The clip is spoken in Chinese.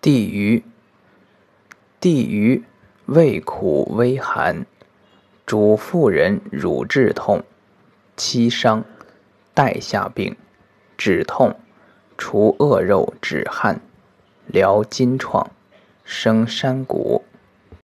地榆，地榆味苦微寒，主妇人乳质痛、七伤、带下病、止痛、除恶肉、止汗、疗筋创、生山谷。